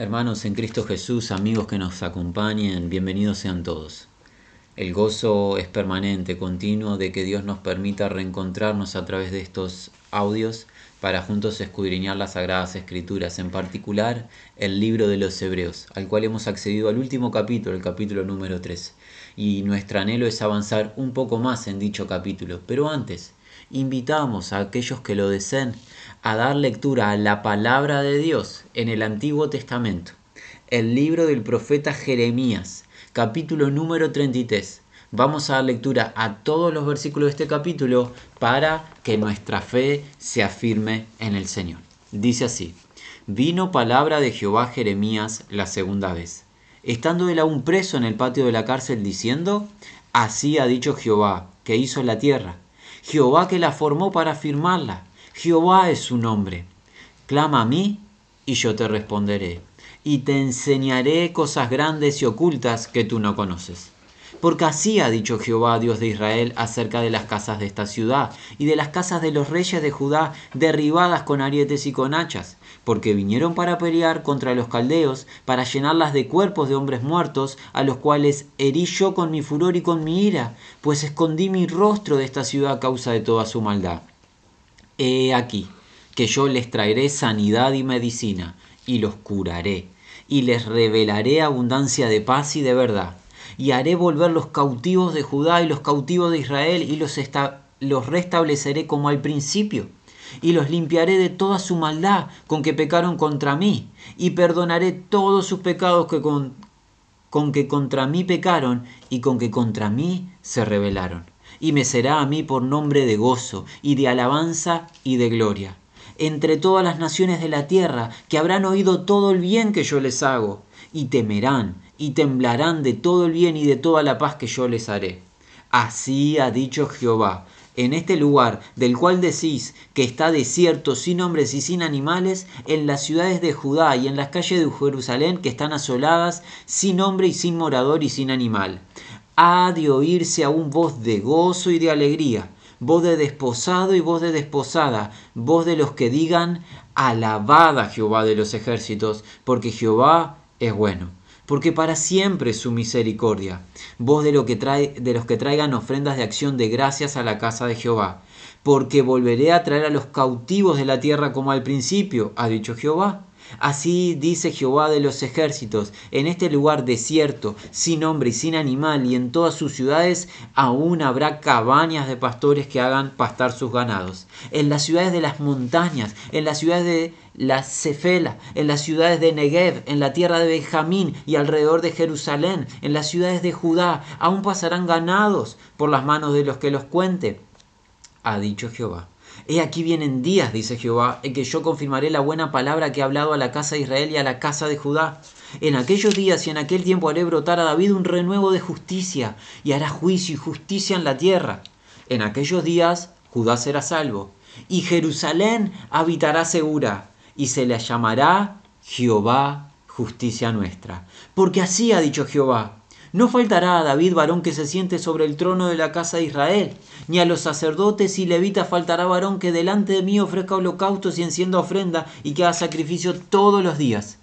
Hermanos en Cristo Jesús, amigos que nos acompañen, bienvenidos sean todos. El gozo es permanente, continuo, de que Dios nos permita reencontrarnos a través de estos audios para juntos escudriñar las Sagradas Escrituras, en particular el libro de los Hebreos, al cual hemos accedido al último capítulo, el capítulo número 3. Y nuestro anhelo es avanzar un poco más en dicho capítulo. Pero antes, invitamos a aquellos que lo deseen a dar lectura a la palabra de Dios en el Antiguo Testamento, el libro del profeta Jeremías, capítulo número 33. Vamos a dar lectura a todos los versículos de este capítulo para que nuestra fe se afirme en el Señor. Dice así, vino palabra de Jehová Jeremías la segunda vez, estando él aún preso en el patio de la cárcel, diciendo, así ha dicho Jehová, que hizo la tierra, Jehová que la formó para firmarla Jehová es su nombre. Clama a mí y yo te responderé, y te enseñaré cosas grandes y ocultas que tú no conoces. Porque así ha dicho Jehová, Dios de Israel, acerca de las casas de esta ciudad y de las casas de los reyes de Judá, derribadas con arietes y con hachas, porque vinieron para pelear contra los caldeos, para llenarlas de cuerpos de hombres muertos, a los cuales herí yo con mi furor y con mi ira, pues escondí mi rostro de esta ciudad a causa de toda su maldad. He aquí que yo les traeré sanidad y medicina, y los curaré, y les revelaré abundancia de paz y de verdad, y haré volver los cautivos de Judá y los cautivos de Israel, y los, los restableceré como al principio, y los limpiaré de toda su maldad con que pecaron contra mí, y perdonaré todos sus pecados que con, con que contra mí pecaron y con que contra mí se rebelaron y me será a mí por nombre de gozo y de alabanza y de gloria. Entre todas las naciones de la tierra, que habrán oído todo el bien que yo les hago, y temerán y temblarán de todo el bien y de toda la paz que yo les haré. Así ha dicho Jehová, en este lugar del cual decís que está desierto, sin hombres y sin animales, en las ciudades de Judá y en las calles de Jerusalén que están asoladas, sin hombre y sin morador y sin animal ha de oírse aún voz de gozo y de alegría, voz de desposado y voz de desposada, voz de los que digan, alabada Jehová de los ejércitos, porque Jehová es bueno, porque para siempre es su misericordia, voz de, lo que trae, de los que traigan ofrendas de acción de gracias a la casa de Jehová, porque volveré a traer a los cautivos de la tierra como al principio, ha dicho Jehová. Así dice Jehová de los ejércitos, en este lugar desierto, sin hombre y sin animal, y en todas sus ciudades aún habrá cabañas de pastores que hagan pastar sus ganados. En las ciudades de las montañas, en las ciudades de la Cefela, en las ciudades de Negev, en la tierra de Benjamín y alrededor de Jerusalén, en las ciudades de Judá, aún pasarán ganados por las manos de los que los cuente, ha dicho Jehová. He aquí vienen días, dice Jehová, en que yo confirmaré la buena palabra que he hablado a la casa de Israel y a la casa de Judá. En aquellos días y en aquel tiempo haré brotar a David un renuevo de justicia, y hará juicio y justicia en la tierra. En aquellos días Judá será salvo, y Jerusalén habitará segura, y se le llamará Jehová justicia nuestra. Porque así ha dicho Jehová, no faltará a David varón que se siente sobre el trono de la casa de Israel, ni a los sacerdotes y levitas faltará varón que delante de mí ofrezca holocaustos y encienda ofrenda y que haga sacrificio todos los días.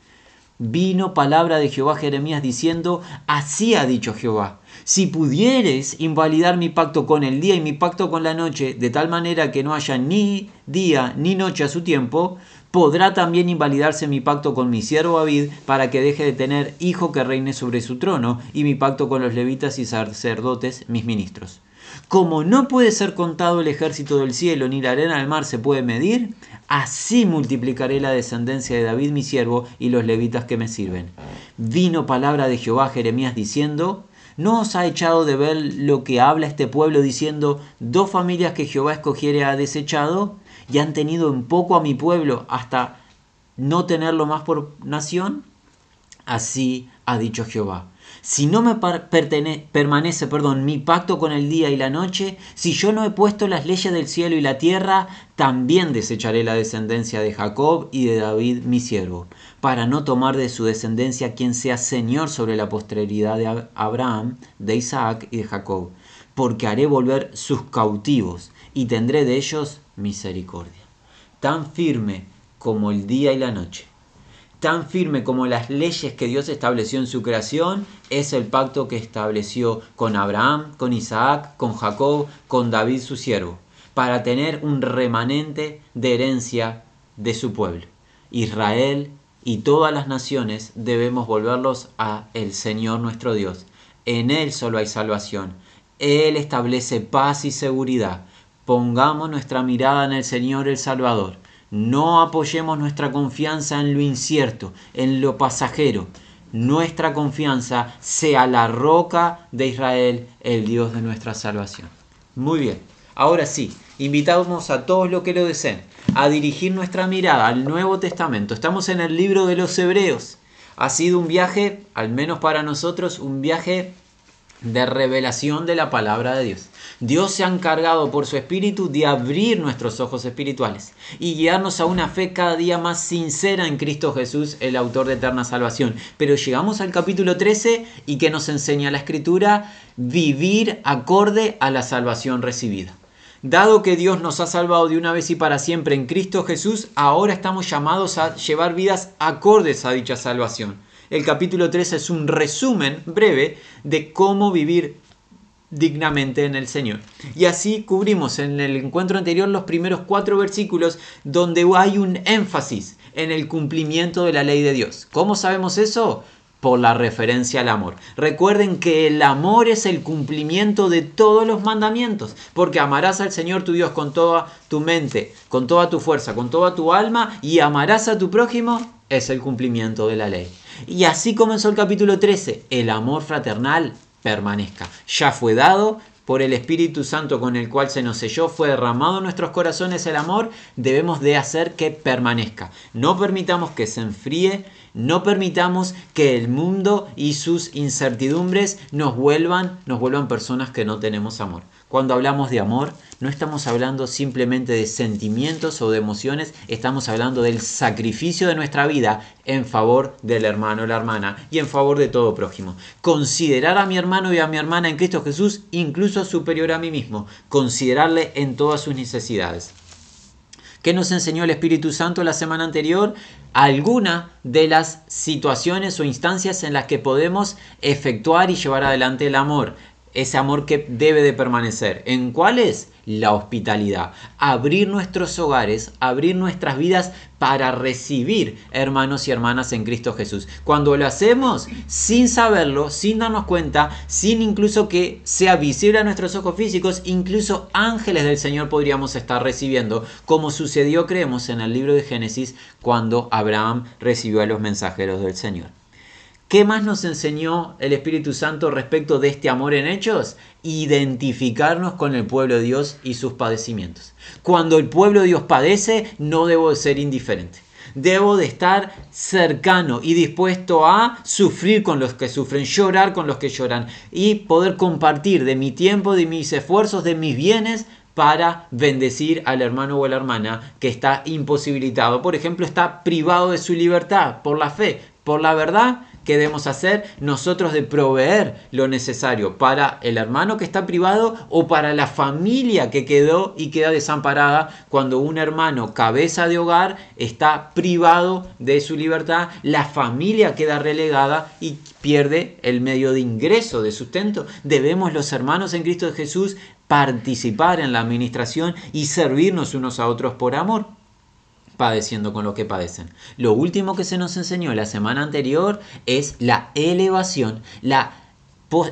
Vino palabra de Jehová Jeremías diciendo, así ha dicho Jehová, si pudieres invalidar mi pacto con el día y mi pacto con la noche, de tal manera que no haya ni día ni noche a su tiempo, podrá también invalidarse mi pacto con mi siervo David para que deje de tener hijo que reine sobre su trono, y mi pacto con los levitas y sacerdotes, mis ministros. Como no puede ser contado el ejército del cielo, ni la arena del mar se puede medir, así multiplicaré la descendencia de David mi siervo y los levitas que me sirven. Vino palabra de Jehová a Jeremías diciendo, ¿No os ha echado de ver lo que habla este pueblo diciendo, dos familias que Jehová escogiere ha desechado? Y han tenido en poco a mi pueblo hasta no tenerlo más por nación? Así ha dicho Jehová. Si no me permanece perdón, mi pacto con el día y la noche, si yo no he puesto las leyes del cielo y la tierra, también desecharé la descendencia de Jacob y de David mi siervo, para no tomar de su descendencia quien sea Señor sobre la posteridad de Abraham, de Isaac y de Jacob, porque haré volver sus cautivos y tendré de ellos misericordia, tan firme como el día y la noche, tan firme como las leyes que Dios estableció en su creación, es el pacto que estableció con Abraham, con Isaac, con Jacob, con David su siervo, para tener un remanente de herencia de su pueblo. Israel y todas las naciones debemos volverlos a el Señor nuestro Dios. En Él solo hay salvación. Él establece paz y seguridad. Pongamos nuestra mirada en el Señor el Salvador no apoyemos nuestra confianza en lo incierto, en lo pasajero. Nuestra confianza sea la roca de Israel, el Dios de nuestra salvación. Muy bien, ahora sí, invitamos a todos los que lo deseen a dirigir nuestra mirada al Nuevo Testamento. Estamos en el libro de los Hebreos. Ha sido un viaje, al menos para nosotros, un viaje de revelación de la palabra de Dios. Dios se ha encargado por su espíritu de abrir nuestros ojos espirituales y guiarnos a una fe cada día más sincera en Cristo Jesús, el autor de eterna salvación. Pero llegamos al capítulo 13 y que nos enseña la escritura vivir acorde a la salvación recibida. Dado que Dios nos ha salvado de una vez y para siempre en Cristo Jesús, ahora estamos llamados a llevar vidas acordes a dicha salvación. El capítulo 13 es un resumen breve de cómo vivir dignamente en el Señor. Y así cubrimos en el encuentro anterior los primeros cuatro versículos donde hay un énfasis en el cumplimiento de la ley de Dios. ¿Cómo sabemos eso? Por la referencia al amor. Recuerden que el amor es el cumplimiento de todos los mandamientos, porque amarás al Señor tu Dios con toda tu mente, con toda tu fuerza, con toda tu alma, y amarás a tu prójimo, es el cumplimiento de la ley. Y así comenzó el capítulo 13, el amor fraternal permanezca. Ya fue dado por el Espíritu Santo con el cual se nos selló, fue derramado en nuestros corazones el amor, debemos de hacer que permanezca. No permitamos que se enfríe, no permitamos que el mundo y sus incertidumbres nos vuelvan, nos vuelvan personas que no tenemos amor. Cuando hablamos de amor, no estamos hablando simplemente de sentimientos o de emociones, estamos hablando del sacrificio de nuestra vida en favor del hermano o la hermana y en favor de todo prójimo. Considerar a mi hermano y a mi hermana en Cristo Jesús incluso superior a mí mismo, considerarle en todas sus necesidades. ¿Qué nos enseñó el Espíritu Santo la semana anterior? Alguna de las situaciones o instancias en las que podemos efectuar y llevar adelante el amor ese amor que debe de permanecer. ¿En cuál es? La hospitalidad. Abrir nuestros hogares, abrir nuestras vidas para recibir hermanos y hermanas en Cristo Jesús. Cuando lo hacemos sin saberlo, sin darnos cuenta, sin incluso que sea visible a nuestros ojos físicos, incluso ángeles del Señor podríamos estar recibiendo, como sucedió, creemos, en el libro de Génesis cuando Abraham recibió a los mensajeros del Señor. ¿Qué más nos enseñó el Espíritu Santo respecto de este amor en hechos? Identificarnos con el pueblo de Dios y sus padecimientos. Cuando el pueblo de Dios padece, no debo de ser indiferente. Debo de estar cercano y dispuesto a sufrir con los que sufren, llorar con los que lloran y poder compartir de mi tiempo, de mis esfuerzos, de mis bienes para bendecir al hermano o la hermana que está imposibilitado. Por ejemplo, está privado de su libertad por la fe, por la verdad ¿Qué debemos hacer? Nosotros de proveer lo necesario para el hermano que está privado o para la familia que quedó y queda desamparada cuando un hermano cabeza de hogar está privado de su libertad, la familia queda relegada y pierde el medio de ingreso, de sustento. Debemos los hermanos en Cristo Jesús participar en la administración y servirnos unos a otros por amor padeciendo con lo que padecen. Lo último que se nos enseñó la semana anterior es la elevación, la,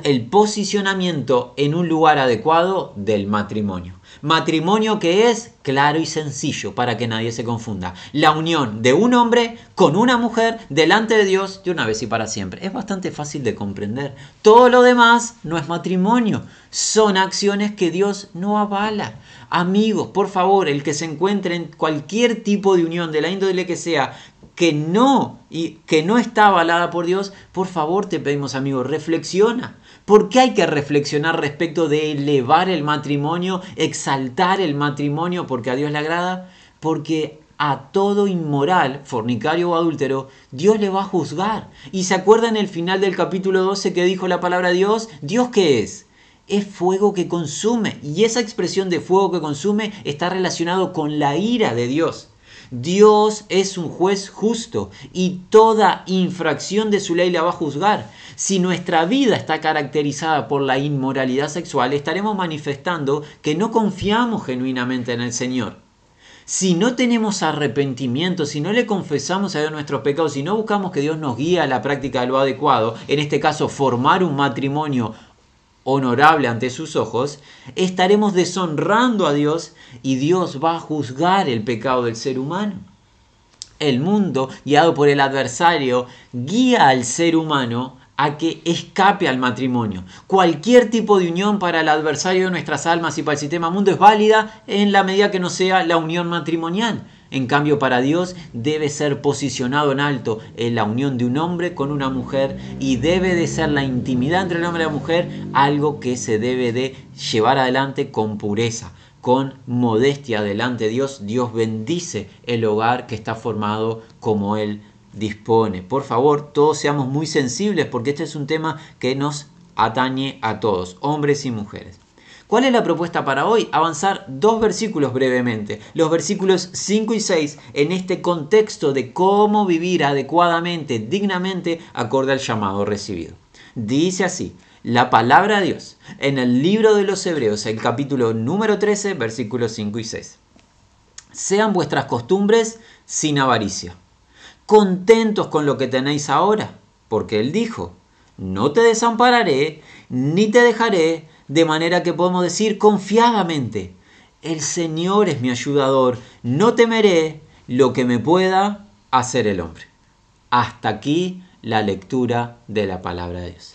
el posicionamiento en un lugar adecuado del matrimonio. Matrimonio que es claro y sencillo para que nadie se confunda. La unión de un hombre con una mujer delante de Dios de una vez y para siempre. Es bastante fácil de comprender. Todo lo demás no es matrimonio. Son acciones que Dios no avala. Amigos, por favor, el que se encuentre en cualquier tipo de unión, de la índole que sea, que no y que no está avalada por Dios, por favor te pedimos, amigos, reflexiona. ¿Por qué hay que reflexionar respecto de elevar el matrimonio, exaltar el matrimonio porque a Dios le agrada? Porque a todo inmoral, fornicario o adúltero, Dios le va a juzgar. Y se acuerda en el final del capítulo 12 que dijo la palabra Dios, ¿Dios qué es? Es fuego que consume. Y esa expresión de fuego que consume está relacionado con la ira de Dios. Dios es un juez justo y toda infracción de su ley la va a juzgar. Si nuestra vida está caracterizada por la inmoralidad sexual, estaremos manifestando que no confiamos genuinamente en el Señor. Si no tenemos arrepentimiento, si no le confesamos a Dios nuestros pecados, si no buscamos que Dios nos guíe a la práctica de lo adecuado, en este caso formar un matrimonio honorable ante sus ojos, estaremos deshonrando a Dios y Dios va a juzgar el pecado del ser humano. El mundo, guiado por el adversario, guía al ser humano a que escape al matrimonio. Cualquier tipo de unión para el adversario de nuestras almas y para el sistema mundo es válida en la medida que no sea la unión matrimonial. En cambio, para Dios debe ser posicionado en alto en la unión de un hombre con una mujer y debe de ser la intimidad entre el hombre y la mujer algo que se debe de llevar adelante con pureza, con modestia delante de Dios. Dios bendice el hogar que está formado como Él dispone. Por favor, todos seamos muy sensibles porque este es un tema que nos atañe a todos, hombres y mujeres. ¿Cuál es la propuesta para hoy? Avanzar dos versículos brevemente, los versículos 5 y 6 en este contexto de cómo vivir adecuadamente, dignamente, acorde al llamado recibido. Dice así, la palabra de Dios en el libro de los Hebreos, el capítulo número 13, versículos 5 y 6. Sean vuestras costumbres sin avaricia contentos con lo que tenéis ahora, porque Él dijo, no te desampararé, ni te dejaré, de manera que podemos decir confiadamente, el Señor es mi ayudador, no temeré lo que me pueda hacer el hombre. Hasta aquí la lectura de la palabra de Dios.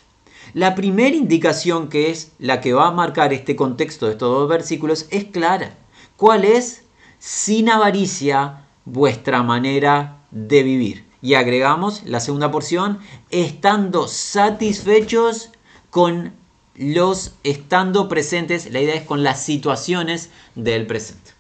La primera indicación que es la que va a marcar este contexto de estos dos versículos es clara. ¿Cuál es? Sin avaricia vuestra manera de vivir. Y agregamos la segunda porción, estando satisfechos con los estando presentes, la idea es con las situaciones del presente.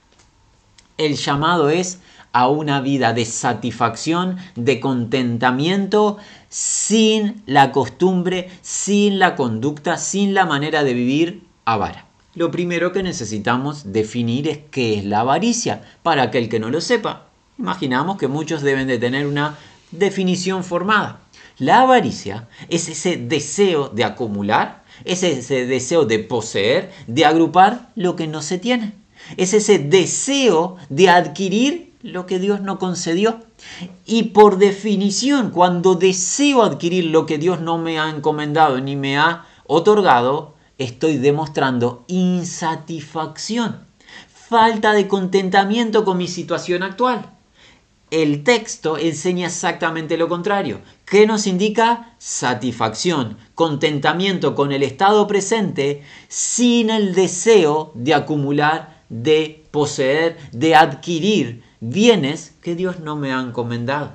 El llamado es a una vida de satisfacción, de contentamiento, sin la costumbre, sin la conducta, sin la manera de vivir avara. Lo primero que necesitamos definir es qué es la avaricia, para aquel que no lo sepa. Imaginamos que muchos deben de tener una definición formada. La avaricia es ese deseo de acumular, es ese deseo de poseer, de agrupar lo que no se tiene. Es ese deseo de adquirir lo que Dios no concedió. Y por definición, cuando deseo adquirir lo que Dios no me ha encomendado ni me ha otorgado, estoy demostrando insatisfacción, falta de contentamiento con mi situación actual el texto enseña exactamente lo contrario. ¿Qué nos indica? Satisfacción, contentamiento con el estado presente sin el deseo de acumular, de poseer, de adquirir bienes que Dios no me ha encomendado.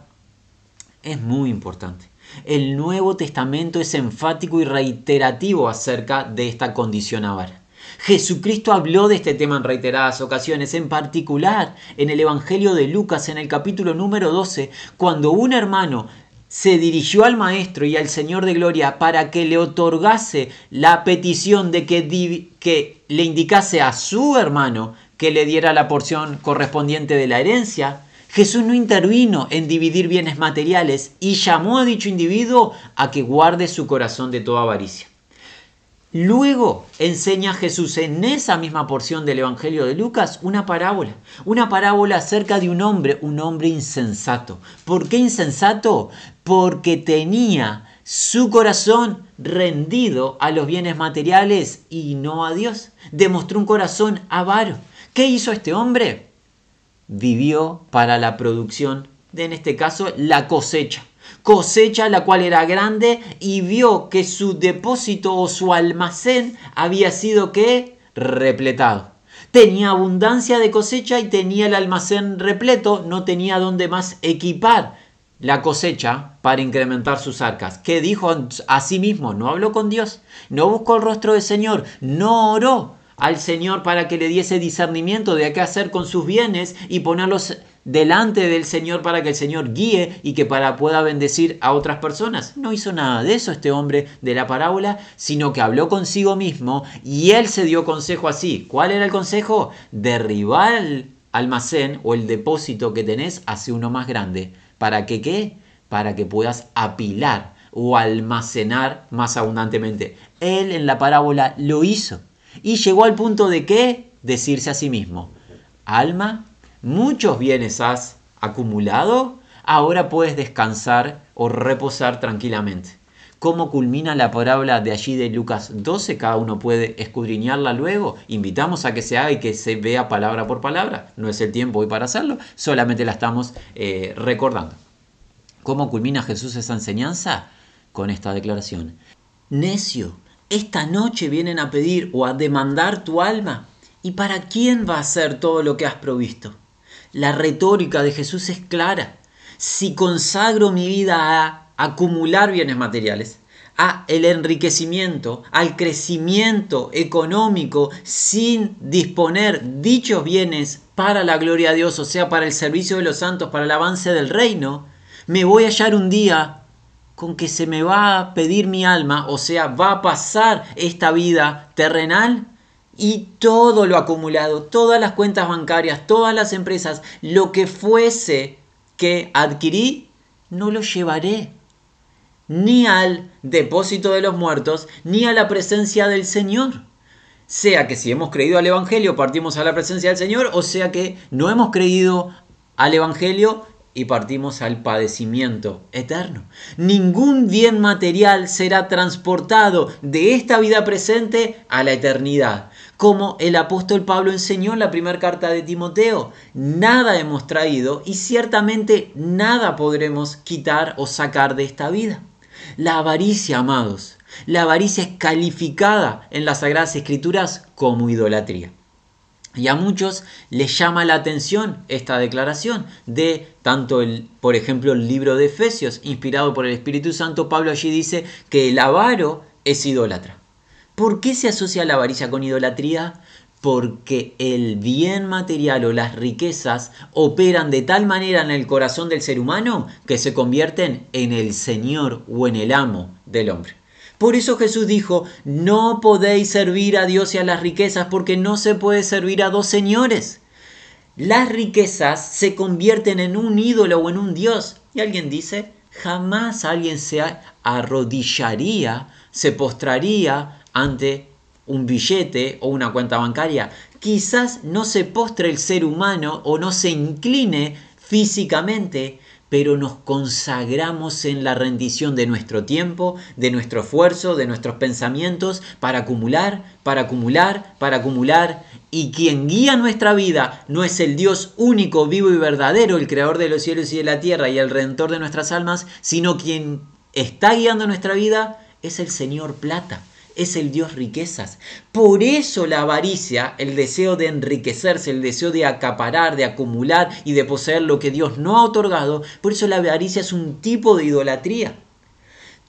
Es muy importante. El Nuevo Testamento es enfático y reiterativo acerca de esta condición avara. Jesucristo habló de este tema en reiteradas ocasiones, en particular en el Evangelio de Lucas en el capítulo número 12, cuando un hermano se dirigió al Maestro y al Señor de Gloria para que le otorgase la petición de que, que le indicase a su hermano que le diera la porción correspondiente de la herencia, Jesús no intervino en dividir bienes materiales y llamó a dicho individuo a que guarde su corazón de toda avaricia. Luego enseña Jesús en esa misma porción del Evangelio de Lucas una parábola, una parábola acerca de un hombre, un hombre insensato. ¿Por qué insensato? Porque tenía su corazón rendido a los bienes materiales y no a Dios. Demostró un corazón avaro. ¿Qué hizo este hombre? Vivió para la producción en este caso, la cosecha cosecha la cual era grande y vio que su depósito o su almacén había sido que repletado. Tenía abundancia de cosecha y tenía el almacén repleto, no tenía donde más equipar la cosecha para incrementar sus arcas. ¿Qué dijo a sí mismo? No habló con Dios, no buscó el rostro del Señor, no oró al Señor para que le diese discernimiento de qué hacer con sus bienes y ponerlos delante del Señor para que el Señor guíe y que para pueda bendecir a otras personas. No hizo nada de eso este hombre de la parábola, sino que habló consigo mismo y él se dio consejo así. ¿Cuál era el consejo? Derribar almacén o el depósito que tenés, hace uno más grande. ¿Para que qué? Para que puedas apilar o almacenar más abundantemente. Él en la parábola lo hizo y llegó al punto de qué? Decirse a sí mismo, alma, muchos bienes has acumulado, ahora puedes descansar o reposar tranquilamente. ¿Cómo culmina la parábola de allí de Lucas 12? Cada uno puede escudriñarla luego. Invitamos a que se haga y que se vea palabra por palabra. No es el tiempo hoy para hacerlo, solamente la estamos eh, recordando. ¿Cómo culmina Jesús esa enseñanza? Con esta declaración. Necio, esta noche vienen a pedir o a demandar tu alma. ¿Y para quién va a ser todo lo que has provisto? La retórica de Jesús es clara. Si consagro mi vida a acumular bienes materiales, a el enriquecimiento, al crecimiento económico sin disponer dichos bienes para la gloria de Dios, o sea, para el servicio de los santos, para el avance del reino, me voy a hallar un día con que se me va a pedir mi alma, o sea, va a pasar esta vida terrenal y todo lo acumulado, todas las cuentas bancarias, todas las empresas, lo que fuese que adquirí, no lo llevaré ni al depósito de los muertos, ni a la presencia del Señor. Sea que si hemos creído al Evangelio partimos a la presencia del Señor, o sea que no hemos creído al Evangelio y partimos al padecimiento eterno. Ningún bien material será transportado de esta vida presente a la eternidad. Como el apóstol Pablo enseñó en la primera carta de Timoteo, nada hemos traído y ciertamente nada podremos quitar o sacar de esta vida. La avaricia, amados, la avaricia es calificada en las Sagradas Escrituras como idolatría. Y a muchos les llama la atención esta declaración de tanto el, por ejemplo, el libro de Efesios, inspirado por el Espíritu Santo, Pablo allí dice que el avaro es idólatra. ¿Por qué se asocia la avaricia con idolatría? porque el bien material o las riquezas operan de tal manera en el corazón del ser humano que se convierten en el Señor o en el amo del hombre. Por eso Jesús dijo, no podéis servir a Dios y a las riquezas porque no se puede servir a dos señores. Las riquezas se convierten en un ídolo o en un Dios. Y alguien dice, jamás alguien se arrodillaría, se postraría ante un billete o una cuenta bancaria. Quizás no se postre el ser humano o no se incline físicamente, pero nos consagramos en la rendición de nuestro tiempo, de nuestro esfuerzo, de nuestros pensamientos, para acumular, para acumular, para acumular. Y quien guía nuestra vida no es el Dios único, vivo y verdadero, el creador de los cielos y de la tierra y el redentor de nuestras almas, sino quien está guiando nuestra vida es el Señor Plata es el Dios riquezas. Por eso la avaricia, el deseo de enriquecerse, el deseo de acaparar, de acumular y de poseer lo que Dios no ha otorgado, por eso la avaricia es un tipo de idolatría.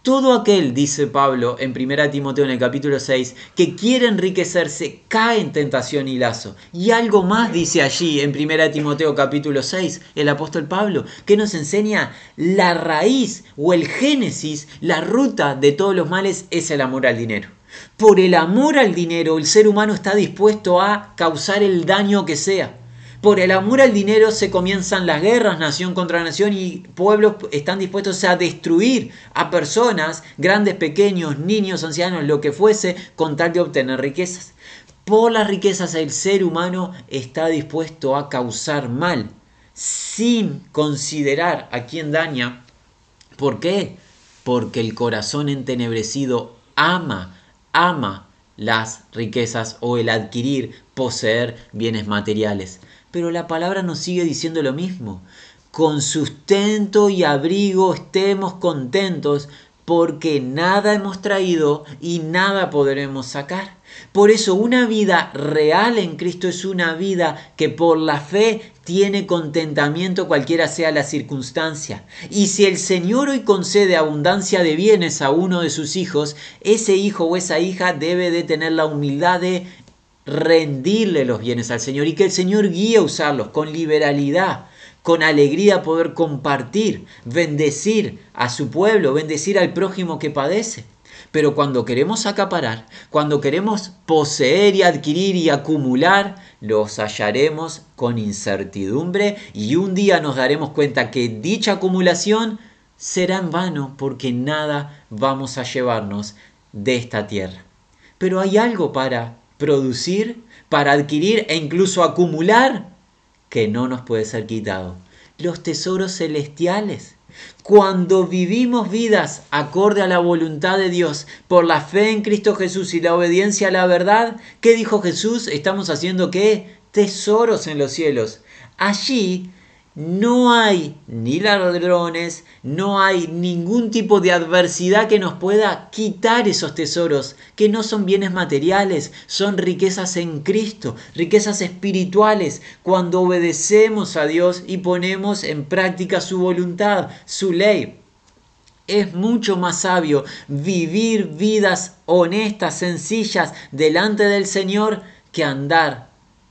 Todo aquel, dice Pablo en 1 Timoteo en el capítulo 6, que quiere enriquecerse cae en tentación y lazo. Y algo más dice allí en 1 Timoteo capítulo 6 el apóstol Pablo, que nos enseña la raíz o el génesis, la ruta de todos los males es el amor al dinero. Por el amor al dinero, el ser humano está dispuesto a causar el daño que sea. Por el amor al dinero se comienzan las guerras, nación contra nación, y pueblos están dispuestos a destruir a personas, grandes, pequeños, niños, ancianos, lo que fuese, con tal de obtener riquezas. Por las riquezas el ser humano está dispuesto a causar mal, sin considerar a quién daña. ¿Por qué? Porque el corazón entenebrecido ama ama las riquezas o el adquirir, poseer bienes materiales. Pero la palabra nos sigue diciendo lo mismo. Con sustento y abrigo estemos contentos porque nada hemos traído y nada podremos sacar. Por eso una vida real en Cristo es una vida que por la fe tiene contentamiento cualquiera sea la circunstancia. Y si el Señor hoy concede abundancia de bienes a uno de sus hijos, ese hijo o esa hija debe de tener la humildad de rendirle los bienes al Señor y que el Señor guíe a usarlos con liberalidad, con alegría poder compartir, bendecir a su pueblo, bendecir al prójimo que padece. Pero cuando queremos acaparar, cuando queremos poseer y adquirir y acumular, los hallaremos con incertidumbre y un día nos daremos cuenta que dicha acumulación será en vano porque nada vamos a llevarnos de esta tierra. Pero hay algo para producir, para adquirir e incluso acumular que no nos puede ser quitado. Los tesoros celestiales. Cuando vivimos vidas acorde a la voluntad de Dios, por la fe en Cristo Jesús y la obediencia a la verdad, ¿qué dijo Jesús? Estamos haciendo qué? Tesoros en los cielos. Allí no hay ni ladrones, no hay ningún tipo de adversidad que nos pueda quitar esos tesoros, que no son bienes materiales, son riquezas en Cristo, riquezas espirituales, cuando obedecemos a Dios y ponemos en práctica su voluntad, su ley. Es mucho más sabio vivir vidas honestas, sencillas, delante del Señor, que andar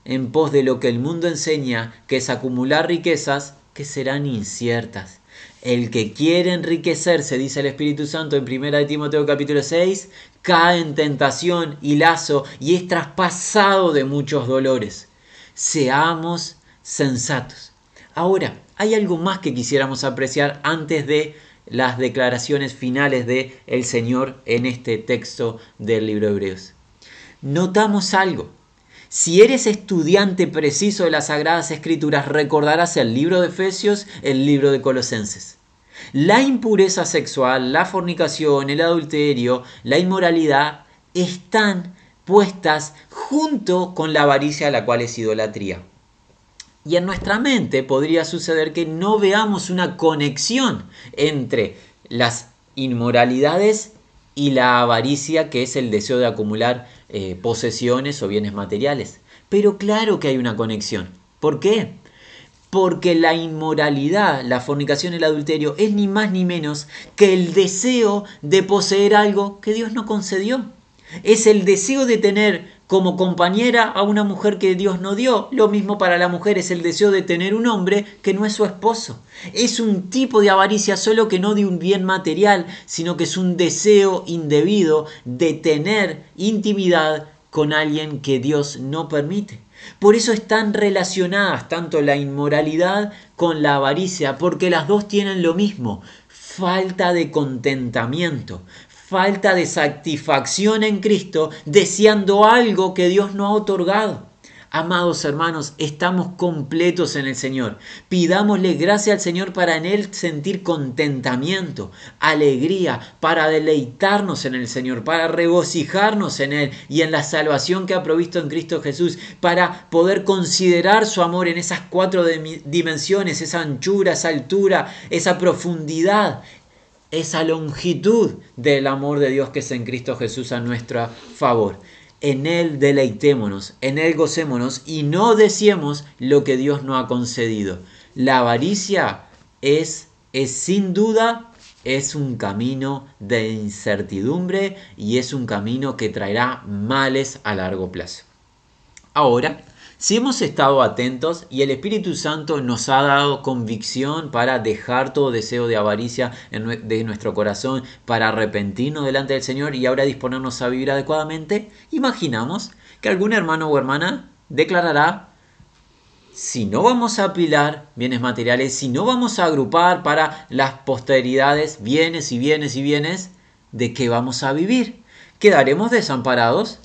en pos de lo que el mundo enseña, que es acumular riquezas que serán inciertas. El que quiere enriquecerse, dice el Espíritu Santo en 1 Timoteo capítulo 6, cae en tentación y lazo y es traspasado de muchos dolores. Seamos sensatos. Ahora, hay algo más que quisiéramos apreciar antes de las declaraciones finales de el Señor en este texto del libro de Hebreos. Notamos algo. Si eres estudiante preciso de las Sagradas Escrituras, recordarás el libro de Efesios, el libro de Colosenses. La impureza sexual, la fornicación, el adulterio, la inmoralidad están puestas junto con la avaricia, la cual es idolatría. Y en nuestra mente podría suceder que no veamos una conexión entre las inmoralidades y la avaricia, que es el deseo de acumular eh, posesiones o bienes materiales. Pero claro que hay una conexión. ¿Por qué? Porque la inmoralidad, la fornicación, el adulterio es ni más ni menos que el deseo de poseer algo que Dios no concedió. Es el deseo de tener como compañera a una mujer que Dios no dio. Lo mismo para la mujer es el deseo de tener un hombre que no es su esposo. Es un tipo de avaricia solo que no de un bien material, sino que es un deseo indebido de tener intimidad con alguien que Dios no permite. Por eso están relacionadas tanto la inmoralidad con la avaricia, porque las dos tienen lo mismo, falta de contentamiento, falta de satisfacción en Cristo, deseando algo que Dios no ha otorgado. Amados hermanos, estamos completos en el Señor. Pidámosle gracia al Señor para en Él sentir contentamiento, alegría, para deleitarnos en el Señor, para regocijarnos en Él y en la salvación que ha provisto en Cristo Jesús, para poder considerar su amor en esas cuatro dimensiones, esa anchura, esa altura, esa profundidad, esa longitud del amor de Dios que es en Cristo Jesús a nuestro favor. En Él deleitémonos, en Él gocémonos y no deseemos lo que Dios no ha concedido. La avaricia es, es sin duda, es un camino de incertidumbre y es un camino que traerá males a largo plazo. Ahora, si hemos estado atentos y el Espíritu Santo nos ha dado convicción para dejar todo deseo de avaricia de nuestro corazón, para arrepentirnos delante del Señor y ahora disponernos a vivir adecuadamente, imaginamos que algún hermano o hermana declarará, si no vamos a apilar bienes materiales, si no vamos a agrupar para las posteridades bienes y bienes y bienes, ¿de qué vamos a vivir? ¿Quedaremos desamparados?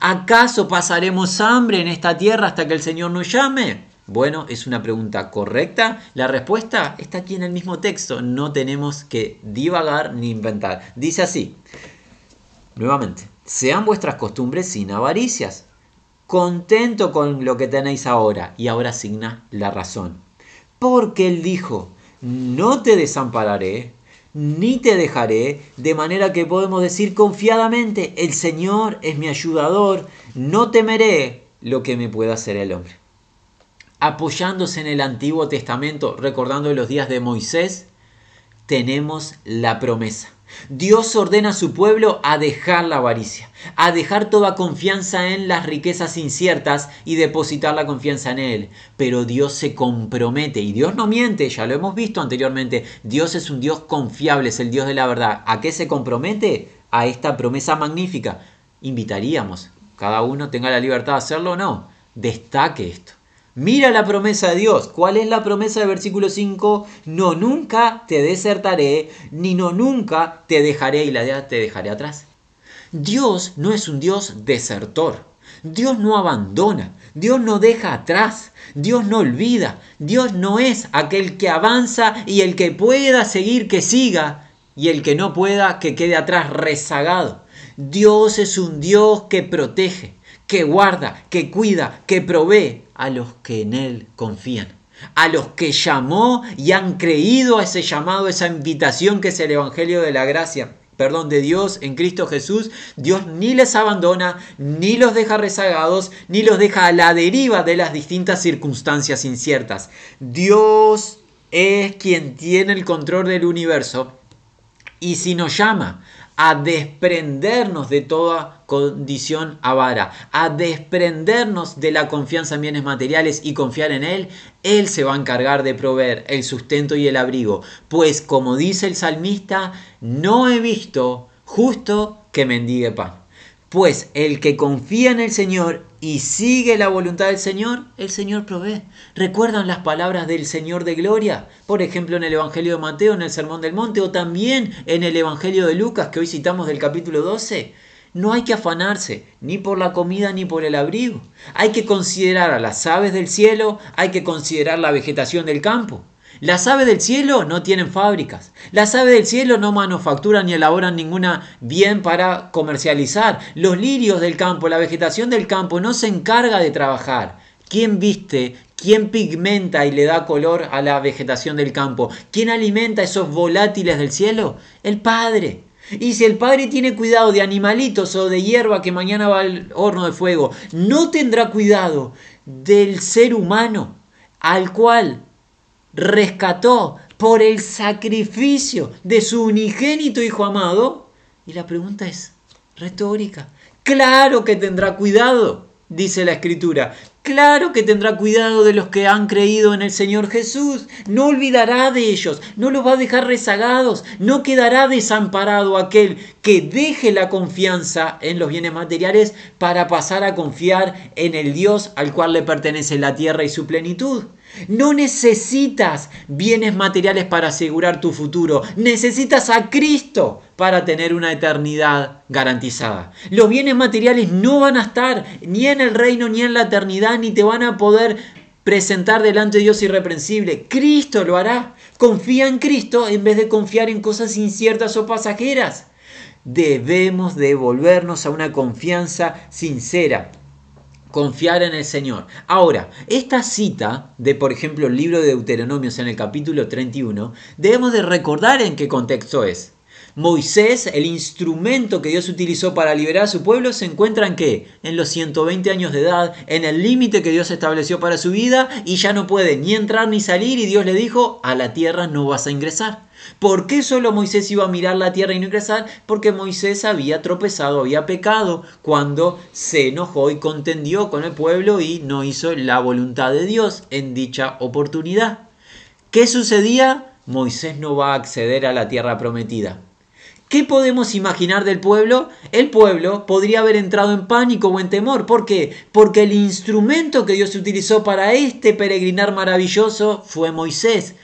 ¿Acaso pasaremos hambre en esta tierra hasta que el Señor nos llame? Bueno, es una pregunta correcta. La respuesta está aquí en el mismo texto. No tenemos que divagar ni inventar. Dice así, nuevamente, sean vuestras costumbres sin avaricias. Contento con lo que tenéis ahora. Y ahora asigna la razón. Porque Él dijo, no te desampararé, ni te dejaré, de manera que podemos decir confiadamente, el Señor es mi ayudador, no temeré lo que me pueda hacer el hombre. Apoyándose en el Antiguo Testamento, recordando los días de Moisés, tenemos la promesa. Dios ordena a su pueblo a dejar la avaricia, a dejar toda confianza en las riquezas inciertas y depositar la confianza en Él. Pero Dios se compromete y Dios no miente, ya lo hemos visto anteriormente. Dios es un Dios confiable, es el Dios de la verdad. ¿A qué se compromete? a esta promesa magnífica. Invitaríamos, cada uno tenga la libertad de hacerlo o no, destaque esto. Mira la promesa de Dios. ¿Cuál es la promesa del versículo 5? No nunca te desertaré, ni no nunca te dejaré y la te dejaré atrás. Dios no es un Dios desertor. Dios no abandona, Dios no deja atrás, Dios no olvida, Dios no es aquel que avanza y el que pueda seguir que siga y el que no pueda que quede atrás rezagado. Dios es un Dios que protege, que guarda, que cuida, que provee a los que en Él confían, a los que llamó y han creído a ese llamado, esa invitación que es el Evangelio de la Gracia perdón, de Dios en Cristo Jesús, Dios ni les abandona, ni los deja rezagados, ni los deja a la deriva de las distintas circunstancias inciertas. Dios es quien tiene el control del universo y si nos llama a desprendernos de toda condición avara, a desprendernos de la confianza en bienes materiales y confiar en Él, Él se va a encargar de proveer el sustento y el abrigo. Pues como dice el salmista, no he visto justo que mendigue pan. Pues el que confía en el Señor y sigue la voluntad del Señor, el Señor provee. ¿Recuerdan las palabras del Señor de Gloria? Por ejemplo, en el Evangelio de Mateo, en el Sermón del Monte, o también en el Evangelio de Lucas, que hoy citamos del capítulo 12. No hay que afanarse ni por la comida ni por el abrigo. Hay que considerar a las aves del cielo, hay que considerar la vegetación del campo. Las aves del cielo no tienen fábricas. Las aves del cielo no manufacturan ni elaboran ninguna bien para comercializar. Los lirios del campo, la vegetación del campo no se encarga de trabajar. ¿Quién viste? ¿Quién pigmenta y le da color a la vegetación del campo? ¿Quién alimenta esos volátiles del cielo? El Padre. Y si el Padre tiene cuidado de animalitos o de hierba que mañana va al horno de fuego, no tendrá cuidado del ser humano al cual rescató por el sacrificio de su unigénito Hijo amado? Y la pregunta es retórica. Claro que tendrá cuidado, dice la Escritura. Claro que tendrá cuidado de los que han creído en el Señor Jesús. No olvidará de ellos, no los va a dejar rezagados, no quedará desamparado aquel que deje la confianza en los bienes materiales para pasar a confiar en el Dios al cual le pertenece la tierra y su plenitud. No necesitas bienes materiales para asegurar tu futuro. Necesitas a Cristo para tener una eternidad garantizada. Los bienes materiales no van a estar ni en el reino ni en la eternidad, ni te van a poder presentar delante de Dios irreprensible. Cristo lo hará. Confía en Cristo en vez de confiar en cosas inciertas o pasajeras. Debemos devolvernos a una confianza sincera confiar en el Señor. Ahora, esta cita de, por ejemplo, el libro de Deuteronomios en el capítulo 31, debemos de recordar en qué contexto es. Moisés, el instrumento que Dios utilizó para liberar a su pueblo, se encuentra en qué? En los 120 años de edad, en el límite que Dios estableció para su vida y ya no puede ni entrar ni salir y Dios le dijo, a la tierra no vas a ingresar. ¿Por qué solo Moisés iba a mirar la tierra y no ingresar? Porque Moisés había tropezado, había pecado cuando se enojó y contendió con el pueblo y no hizo la voluntad de Dios en dicha oportunidad. ¿Qué sucedía? Moisés no va a acceder a la tierra prometida. ¿Qué podemos imaginar del pueblo? El pueblo podría haber entrado en pánico o en temor. ¿Por qué? Porque el instrumento que Dios utilizó para este peregrinar maravilloso fue Moisés.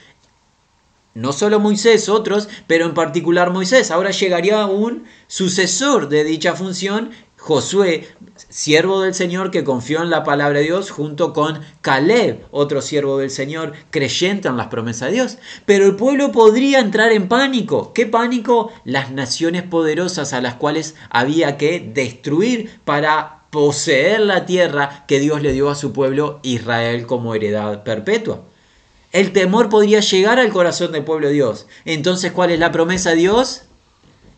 No solo Moisés, otros, pero en particular Moisés. Ahora llegaría un sucesor de dicha función Josué, siervo del Señor que confió en la palabra de Dios, junto con Caleb, otro siervo del Señor, creyente en las promesas de Dios. Pero el pueblo podría entrar en pánico. ¿Qué pánico? Las naciones poderosas a las cuales había que destruir para poseer la tierra que Dios le dio a su pueblo Israel como heredad perpetua. El temor podría llegar al corazón del pueblo de Dios. Entonces, ¿cuál es la promesa de Dios?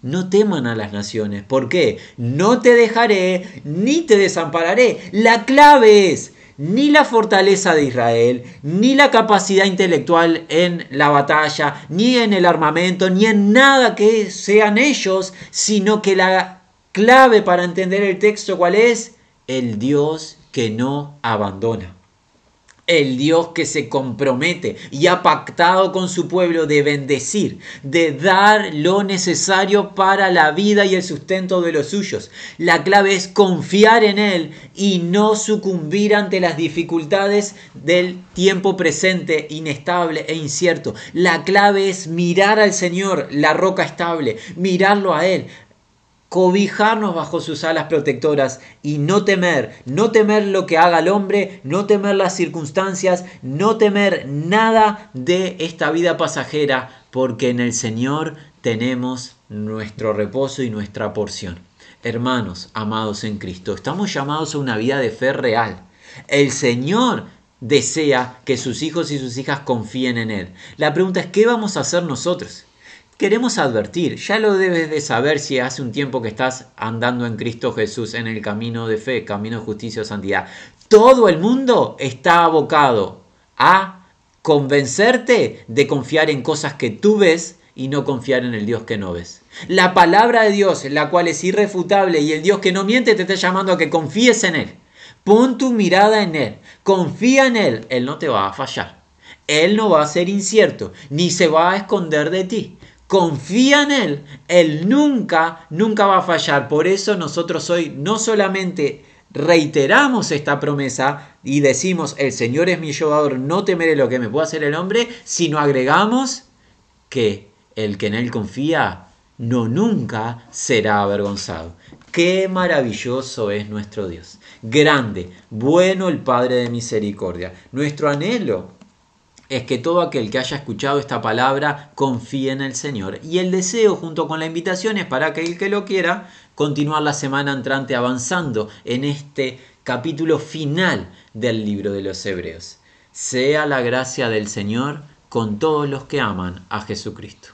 No teman a las naciones. ¿Por qué? No te dejaré ni te desampararé. La clave es ni la fortaleza de Israel, ni la capacidad intelectual en la batalla, ni en el armamento, ni en nada que sean ellos, sino que la clave para entender el texto cuál es? El Dios que no abandona. El Dios que se compromete y ha pactado con su pueblo de bendecir, de dar lo necesario para la vida y el sustento de los suyos. La clave es confiar en Él y no sucumbir ante las dificultades del tiempo presente, inestable e incierto. La clave es mirar al Señor, la roca estable, mirarlo a Él, cobijarnos bajo sus alas protectoras y no temer, no temer lo que haga el hombre, no temer las circunstancias, no temer nada de esta vida pasajera, porque en el Señor tenemos nuestro reposo y nuestra porción. Hermanos, amados en Cristo, estamos llamados a una vida de fe real. El Señor desea que sus hijos y sus hijas confíen en Él. La pregunta es, ¿qué vamos a hacer nosotros? Queremos advertir, ya lo debes de saber si hace un tiempo que estás andando en Cristo Jesús, en el camino de fe, camino de justicia o santidad. Todo el mundo está abocado a convencerte de confiar en cosas que tú ves y no confiar en el Dios que no ves. La palabra de Dios, la cual es irrefutable y el Dios que no miente te está llamando a que confíes en Él. Pon tu mirada en Él, confía en Él, Él no te va a fallar. Él no va a ser incierto, ni se va a esconder de ti confía en Él, Él nunca, nunca va a fallar. Por eso nosotros hoy no solamente reiteramos esta promesa y decimos, el Señor es mi llevador, no temeré lo que me pueda hacer el hombre, sino agregamos que el que en Él confía no nunca será avergonzado. Qué maravilloso es nuestro Dios. Grande, bueno el Padre de misericordia. Nuestro anhelo es que todo aquel que haya escuchado esta palabra confíe en el Señor. Y el deseo junto con la invitación es para aquel que lo quiera continuar la semana entrante avanzando en este capítulo final del libro de los Hebreos. Sea la gracia del Señor con todos los que aman a Jesucristo.